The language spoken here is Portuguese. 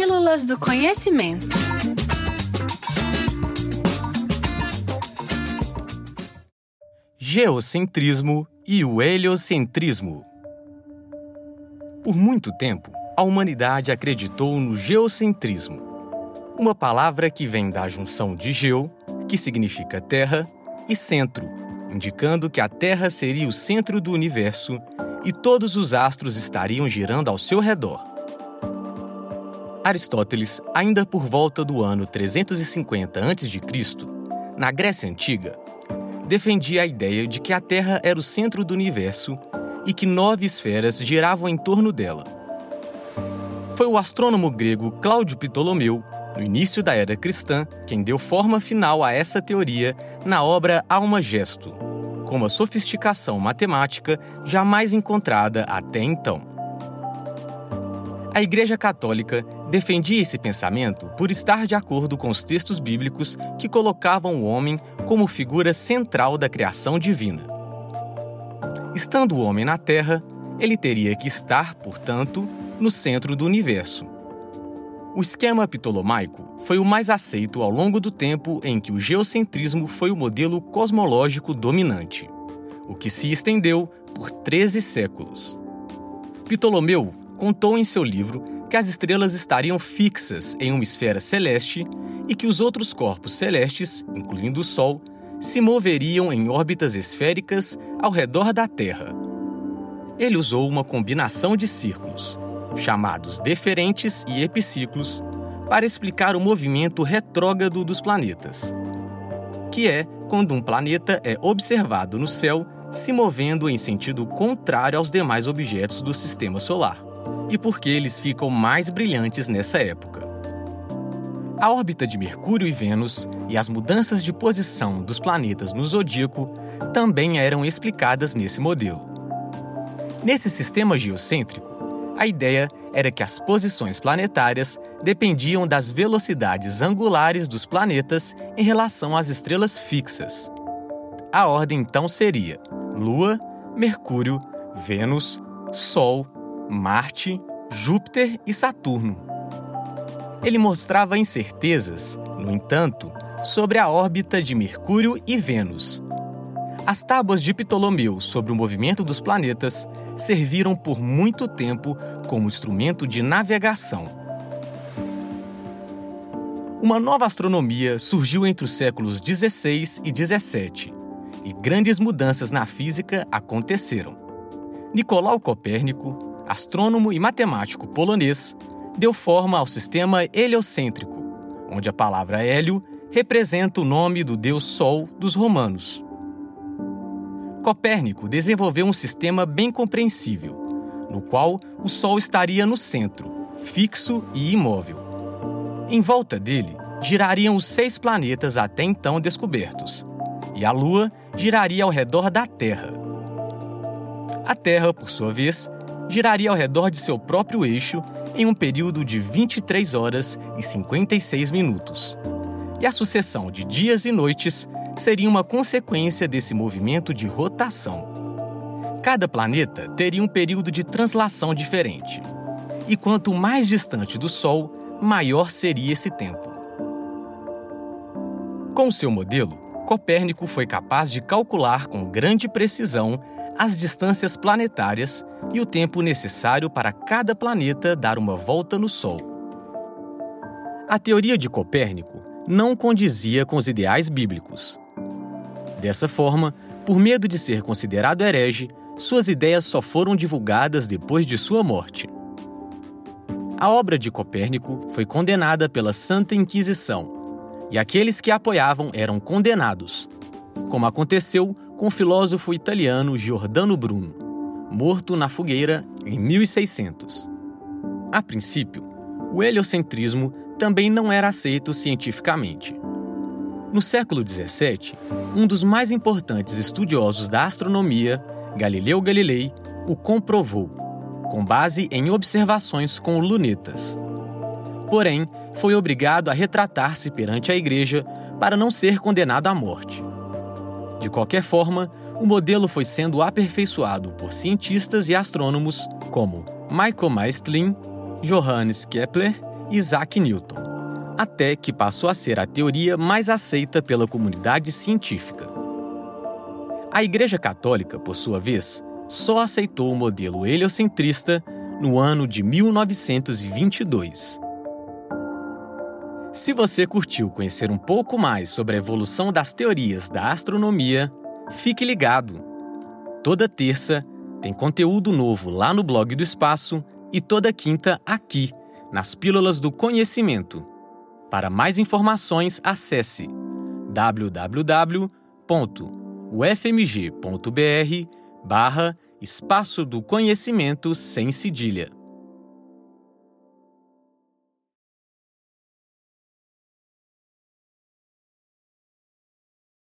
Pílulas do Conhecimento. Geocentrismo e o heliocentrismo. Por muito tempo, a humanidade acreditou no geocentrismo, uma palavra que vem da junção de geo, que significa terra, e centro, indicando que a Terra seria o centro do universo e todos os astros estariam girando ao seu redor. Aristóteles, ainda por volta do ano 350 a.C., na Grécia Antiga, defendia a ideia de que a Terra era o centro do universo e que nove esferas giravam em torno dela. Foi o astrônomo grego Cláudio Ptolomeu, no início da era cristã, quem deu forma final a essa teoria na obra Alma Gesto, com uma sofisticação matemática jamais encontrada até então. A Igreja Católica defendia esse pensamento por estar de acordo com os textos bíblicos que colocavam o homem como figura central da criação divina. Estando o homem na Terra, ele teria que estar, portanto, no centro do universo. O esquema ptolomaico foi o mais aceito ao longo do tempo em que o geocentrismo foi o modelo cosmológico dominante, o que se estendeu por 13 séculos. Ptolomeu contou em seu livro que as estrelas estariam fixas em uma esfera celeste e que os outros corpos celestes, incluindo o Sol, se moveriam em órbitas esféricas ao redor da Terra. Ele usou uma combinação de círculos, chamados deferentes e epiciclos, para explicar o movimento retrógrado dos planetas, que é quando um planeta é observado no céu se movendo em sentido contrário aos demais objetos do sistema solar, e porque eles ficam mais brilhantes nessa época. A órbita de Mercúrio e Vênus e as mudanças de posição dos planetas no zodíaco também eram explicadas nesse modelo. Nesse sistema geocêntrico, a ideia era que as posições planetárias dependiam das velocidades angulares dos planetas em relação às estrelas fixas. A ordem então seria Lua, Mercúrio, Vênus, Sol, Marte, Júpiter e Saturno. Ele mostrava incertezas, no entanto, sobre a órbita de Mercúrio e Vênus. As tábuas de Ptolomeu sobre o movimento dos planetas serviram por muito tempo como instrumento de navegação. Uma nova astronomia surgiu entre os séculos 16 e 17 e grandes mudanças na física aconteceram. Nicolau Copérnico, astrônomo e matemático polonês, deu forma ao sistema heliocêntrico, onde a palavra hélio representa o nome do deus Sol dos romanos. Copérnico desenvolveu um sistema bem compreensível, no qual o Sol estaria no centro, fixo e imóvel. Em volta dele girariam os seis planetas até então descobertos, e a Lua giraria ao redor da Terra. A Terra, por sua vez, giraria ao redor de seu próprio eixo em um período de 23 horas e 56 minutos. E a sucessão de dias e noites seria uma consequência desse movimento de rotação. Cada planeta teria um período de translação diferente. E quanto mais distante do Sol, maior seria esse tempo. Com seu modelo, Copérnico foi capaz de calcular com grande precisão as distâncias planetárias e o tempo necessário para cada planeta dar uma volta no Sol. A teoria de Copérnico não condizia com os ideais bíblicos. Dessa forma, por medo de ser considerado herege, suas ideias só foram divulgadas depois de sua morte. A obra de Copérnico foi condenada pela Santa Inquisição, e aqueles que a apoiavam eram condenados, como aconteceu com o filósofo italiano Giordano Bruno, morto na fogueira em 1600. A princípio, o heliocentrismo também não era aceito cientificamente. No século XVII, um dos mais importantes estudiosos da astronomia, Galileu Galilei, o comprovou, com base em observações com lunetas. Porém, foi obrigado a retratar-se perante a igreja para não ser condenado à morte. De qualquer forma, o modelo foi sendo aperfeiçoado por cientistas e astrônomos como Michael Maestlin, Johannes Kepler Isaac Newton, até que passou a ser a teoria mais aceita pela comunidade científica. A Igreja Católica, por sua vez, só aceitou o modelo heliocentrista no ano de 1922. Se você curtiu conhecer um pouco mais sobre a evolução das teorias da astronomia, fique ligado. Toda terça tem conteúdo novo lá no blog do Espaço e toda quinta aqui, nas Pílulas do Conhecimento. Para mais informações, acesse www.ufmg.br barra Espaço do Conhecimento sem cedilha.